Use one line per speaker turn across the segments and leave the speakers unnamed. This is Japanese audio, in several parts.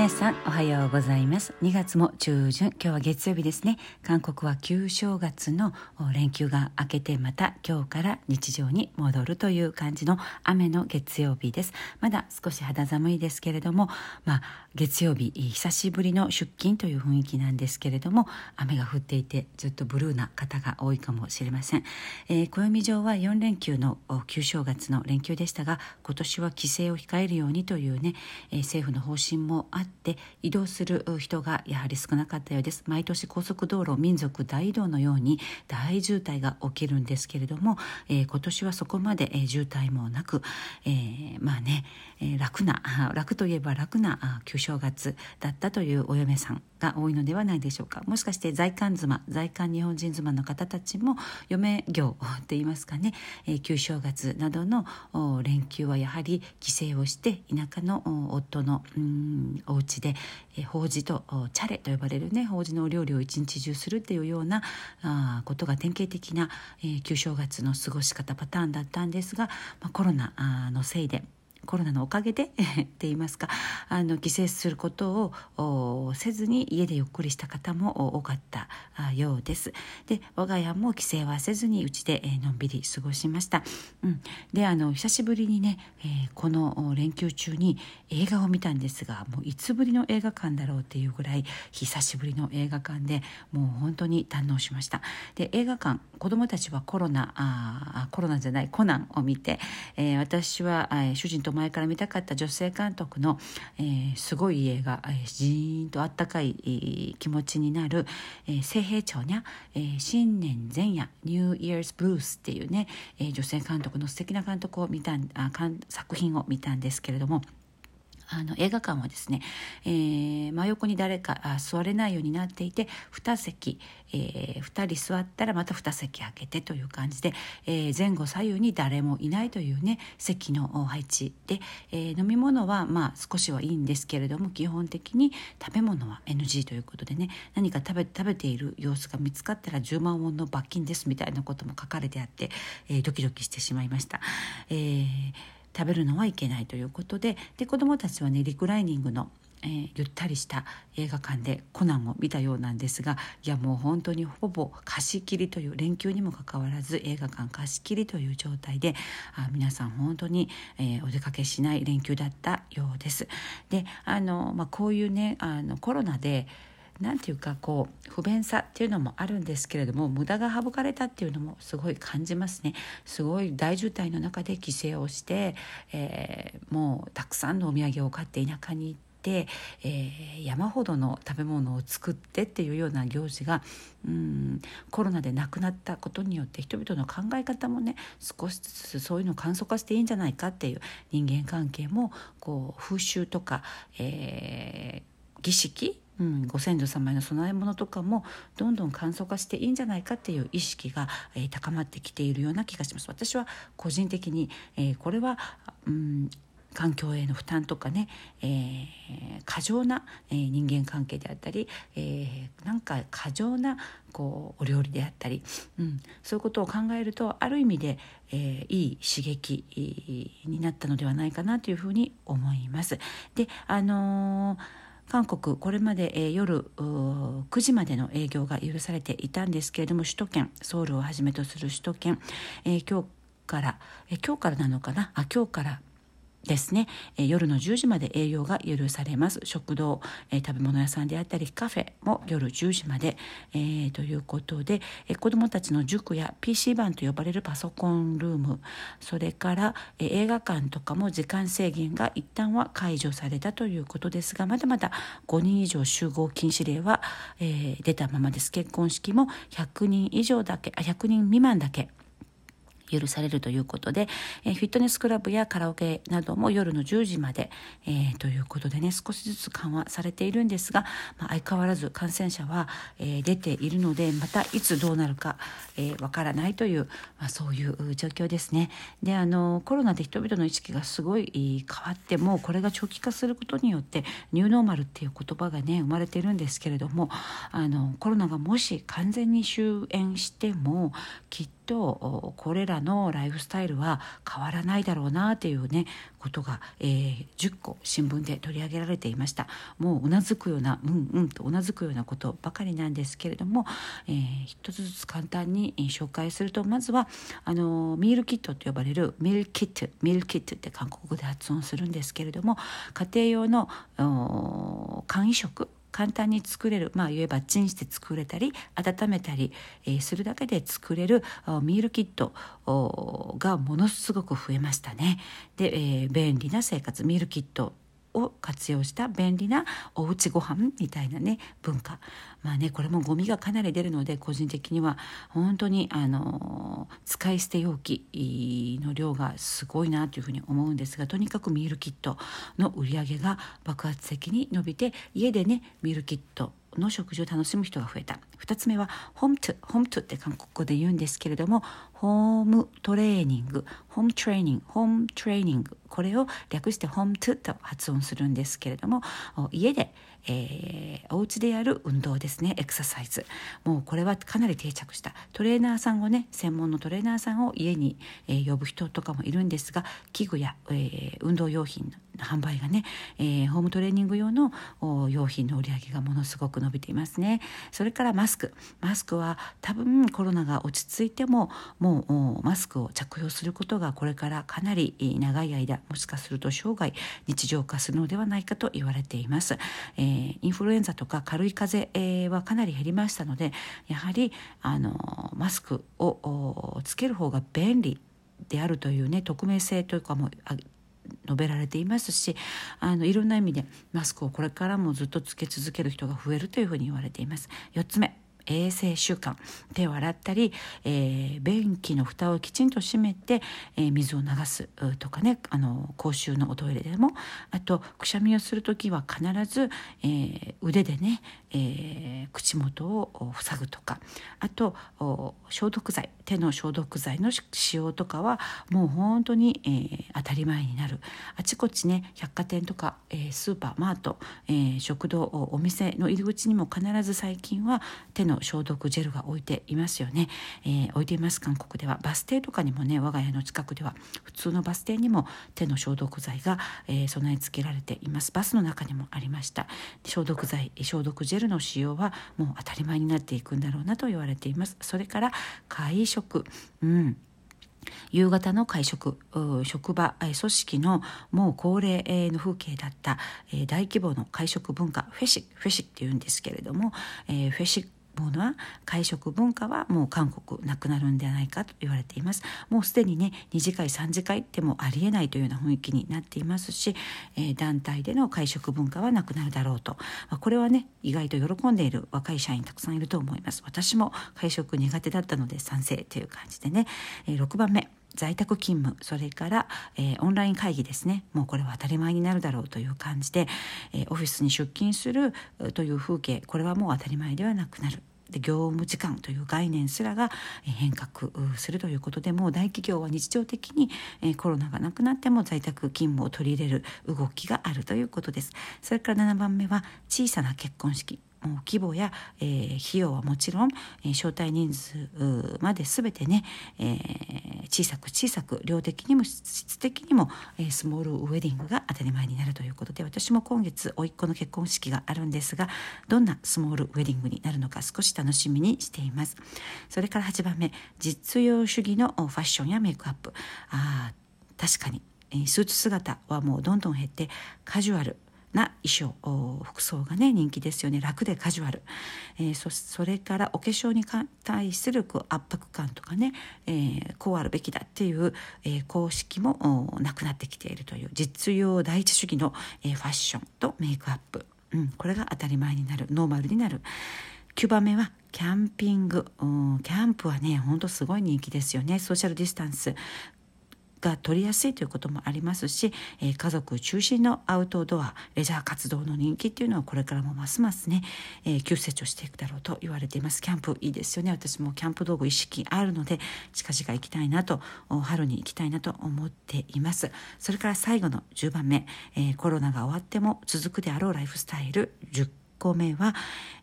皆さんおはようございます。2月も中旬今日は月曜日ですね。韓国は旧正月の連休が明けてまた今日から日常に戻るという感じの雨の月曜日です。まだ少し肌寒いですけれどもまあ月曜日久しぶりの出勤という雰囲気なんですけれども雨が降っていてずっとブルーな方が多いかもしれません、えー、暦上は4連休の旧正月の連休でしたが今年は帰省を控えるようにというね、えー、政府の方針もあって移動する人がやはり少なかったようです。毎年高速道路民族大移動のように大渋滞が起きるんですけれども、えー、今年はそこまで、えー、渋滞もなく、えー、まあね、え、楽な楽といえば楽な旧正月だったというお嫁さんが多いのではないでしょうか。もしかして在韓妻在韓日本人妻の方たちも嫁業って言いますかね、え、旧正月などの連休はやはり帰省をして田舎の夫のお家で、えー、法事とチャレと呼ばれるね法事のお料理を一日中するっていうようなあことが典型的な、えー、旧正月の過ごし方パターンだったんですが、まあ、コロナのせいでコロナのおかげで って言いますかあの帰省することをせずに家でゆっくりした方も多かったようです。で我が家も帰省はせずにうちで、のんびり過ごしました。うん、であの久しぶりにね、えー、この連休中に映画を見たんですがもういつぶりの映画館だろうっていうぐらい久しぶりの映画館でもう本当に堪能しました。で映画館子どもたちはコロナあコロナじゃないコナンを見て、えー、私は、えー、主人と前から見たかった女性監督の、えー、すごい映画、えー、じーんとあったかい、気持ちになる「えー、聖平町にゃ、えー、新年前夜ニューイヤーズブルース」っていうね、えー、女性監督の素敵な監督を見たあ作品を見たんですけれども。あの映画館はですね、えー、真横に誰かあ座れないようになっていて2席、えー、2人座ったらまた2席空けてという感じで、えー、前後左右に誰もいないというね席の配置で、えー、飲み物はまあ少しはいいんですけれども基本的に食べ物は NG ということでね何か食べ食べている様子が見つかったら10万ウォンの罰金ですみたいなことも書かれてあって、えー、ドキドキしてしまいました。えー食べるのはいけないということでで子どもたちはねリクライニングのえー、ゆったりした映画館でコナンを見たようなんですがいやもう本当にほぼ貸し切りという連休にもかかわらず映画館貸し切りという状態であ皆さん本当に、えー、お出かけしない連休だったようです。であの、まあ、こういうねあのコロナで何て言うかこう不便さっていうのもあるんですけれども無駄が省かれたっていうのもすごい感じますね。すごい大渋滞の中で帰省をして、えー、もうたくさんのお土産を買って田舎に行って、えー、山ほどの食べ物を作ってっていうような行事がうんコロナでなくなったことによって人々の考え方もね少しずつそういうのを簡素化していいんじゃないかっていう人間関係もこう風習とか、えー、儀式うん、ご先祖様への供え物とかもどんどん簡素化していいんじゃないかっていう意識が、えー、高まってきているような気がします。私は個人的に、えー、これは、うん環境への負担とかね、えー、過剰な、えー、人間関係であったり、えー、なんか過剰なこうお料理であったり、うん、そういうことを考えるとある意味で、えー、いい刺激になったのではないかなというふうに思います。であのー韓国これまで、えー、夜9時までの営業が許されていたんですけれども首都圏ソウルをはじめとする首都圏、えー、今日から、えー、今日からなのかな？あ今日からですね、え、夜の10時まで営業が許されます。食堂、え、食べ物屋さんであったりカフェも夜10時まで、えー、ということで、え、子どもたちの塾や PC 版と呼ばれるパソコンルームそれから、え、映画館とかも時間制限が一旦は解除されたということですがまだまだ5人以上集合禁止令は、えー、出たままです。結婚式も100人以上だけあ100人未満だけ許されるということで、え、フィットネスクラブやカラオケなども夜の10時まで、えー、ということでね少しずつ緩和されているんですが、まあ、相変わらず感染者は、え、出ているのでまたいつどうなるかわ、えー、からないという、まあ、そういう状況ですね。であのコロナで人々の意識がすごい変わってもこれが長期化することによってニューノーマルっていう言葉がね生まれているんですけれどもあのコロナがもし完全に終焉してもきっととこれらのライフスタイルは変わらないだろうなというねことが、えー、10個新聞で取り上げられていました。もううなずくようなうんうんとうなずくようなことばかりなんですけれども、えー、一つずつ簡単に紹介するとまずはあのミールキットと呼ばれるミルキットミルキットって韓国語で発音するんですけれども家庭用の簡易食簡単に作れるまあ言えばチンして作れたり温めたり、えー、するだけで作れるミールキットがものすごく増えましたね。で、えー、便利な生活ミールキットを活用した便利なおうちご飯みたいなね文化。まあねこれもゴミがかなり出るので個人的には本当にあの使い捨て容器の量がすごいなというふうに思うんですがとにかくミールキットの売り上げが爆発的に伸びて家でねミールキットの食事を楽しむ人が増えた。2つ目はホームトゥホームトゥって韓国語で言うんですけれどもホームトレーニングホームトレーニングホームトレーニング。これを略してホームトゥと発音するんですけれども家でえー、お家でやる運動ですね。エクササイズ。もうこれはかなり定着した。トレーナーさんをね専門のトレーナーさんを家に、えー、呼ぶ人とかもいるんですが器具や、えー、運動用品の販売がね、えー、ホームトレーニング用の用品の売り上げがものすごく伸びていますね。それからマスク。マスクは多分コロナが落ち着いてももうもマスクを着用することがこれからかなり長い間もしかすると生涯日常化するのではないかと言われています、えー、インフルエンザとか軽い風邪はかなり減りましたのでやはりあのマスクをつける方が便利であるというね匿名性というかも述べられていますしあのいろんな意味でマスクをこれからもずっとつけ続ける人が増えるというふうに言われています。4つ目衛生習慣手を洗ったり、えー、便器の蓋をきちんと閉めて、えー、水を流すとかねあの公衆のおトイレでもあとくしゃみをする時は必ず、えー、腕でね、え口元を塞ぐとかあと消毒剤手の消毒剤の使用とかはもう本当に、え当たり前になる。あちこちね百貨店とか、えスーパーマート、え食堂お店の入り口にも必ず最近は手のの消毒ジェルが置いていますよね、えー、置いています韓国ではバス停とかにもね我が家の近くでは普通のバス停にも手の消毒剤が、えー、備え付けられています。バスの中にもありました。消毒剤消毒ジェルの使用はもう当たり前になっていくんだろうなと言われています。それから会食。うん。夕方の会食職場組織のもう恒例の風景だった大規模の会食文化フェシフェシっていうんですけれどもフェシものは会食文化はもう韓国なくなるんではないかと言われています。もうすでにね2次会3次会ってもありえないというような雰囲気になっていますし、えー、団体での会食文化はなくなるだろうと、まあ、これはね意外と喜んでいる若い社員たくさんいると思います。私も会食苦手だったので賛成という感じでね、えー、6番目在宅勤務。それから、えー、オンライン会議ですね。もうこれは当たり前になるだろうという感じで、えー、オフィスに出勤するという風景これはもう当たり前ではなくなる。で業務時間という概念すらが変革するということでもう大企業は日常的にコロナがなくなっても在宅勤務を取り入れる動きがあるということです。それから7番目は小さな結婚式。規模や、えー、費用はもちろん、えー、招待人数まで全てね、えー、小さく小さく量的にも質的にも、えー、スモールウェディングが当たり前になるということで私も今月甥っ子の結婚式があるんですがどんなスモールウェディングになるのか少し楽しみにしています。それから8番目実用主義のファッションやメイクアップ。あ確かにスーツ姿はもうどんどん減ってカジュアルな衣装服装がね人気ですよね。楽でカジュアル、えー、そそれからお化粧に対するこう圧迫感とかね、えー、こうあるべきだっていう、えー、公式もなくなってきているという。実用第一主義の、えー、ファッションとメイクアップ、うん、これが当たり前になる。ノーマルになる。9番目はキャンピング、うん、キャンプはねほんとすごい人気ですよね。ソーシャルディスタンス。が取りやすいということもありますし、えー、家族中心のアウトドアレジャー活動の人気っていうのはこれからもますますね、えー、急成長していくだろうと言われています。キャンプいいですよね。私もキャンプ道具意識あるので近々行きたいなと春に行きたいなと思っています。それから最後の10番目、えー、コロナが終わっても続くであろうライフスタイル10個目は、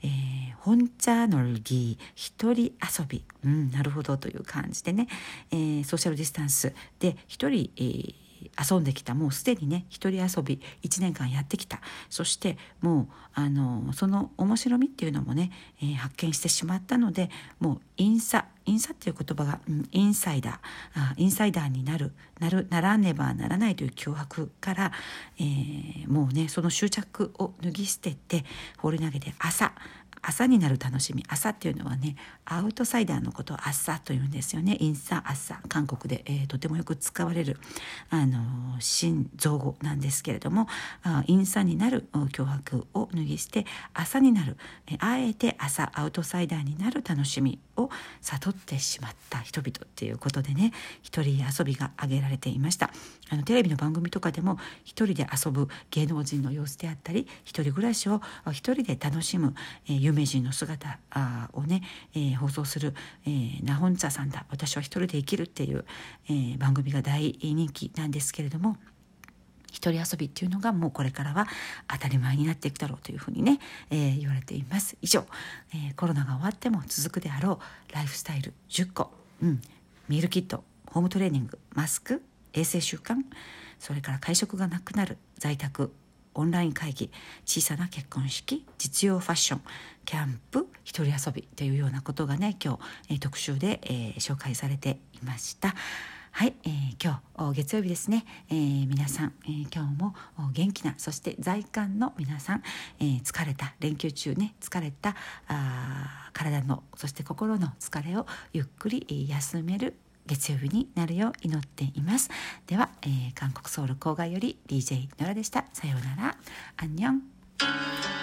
えー、本茶のぎ一人遊び、うん、なるほどという感じでね、えー、ソーシャルディスタンス。で一人、えー遊んできた。もうすでにね一人遊び1年間やってきた。そしてもうあのその面白みっていうのもね、えー、発見してしまったのでもうインサインサっていう言葉が、うん、インサイダー。インサイダーになる。なるならねばならないという脅迫から、えー、もうねその執着を脱ぎ捨てて放り投げて朝朝になる楽しみ。朝っていうのはねアウトサイダーのことを朝というんですよね。インサ朝。韓国で、えー、とてもよく使われるあの新造語なんですけれどもあインサになる脅迫を脱ぎ捨て朝になる、え、あえて朝アウトサイダーになる楽しみ。を悟ってしまった人々っていうことでね一人遊びが挙げられていました。あのテレビの番組とかでも一人で遊ぶ芸能人の様子であったり一人暮らしを一人で楽しむ、えー、名人の姿をね、えー、放送する、えー、ナホンツァさんだ。私は一人で生きるっていう、えー、番組が大人気なんですけれども一人遊びっていうのがもうこれからは当たり前になっていくだろうというふうにね、えー、言われています以上、えー、コロナが終わっても続くであろうライフスタイル10個、うん、ミールキットホームトレーニングマスク衛生習慣それから会食がなくなる在宅オンライン会議小さな結婚式実用ファッションキャンプ一人遊びというようなことがね今日、えー、特集で、えー、紹介されていました。はい、えー、今日月曜日ですね、えー、皆さん、えー、今日も元気なそして在韓の皆さん、えー、疲れた連休中ね疲れたあ体のそして心の疲れをゆっくり休める月曜日になるよう祈っています。では、えー、韓国ソウル郊外より DJ ノラでした。さようなら。アンニョン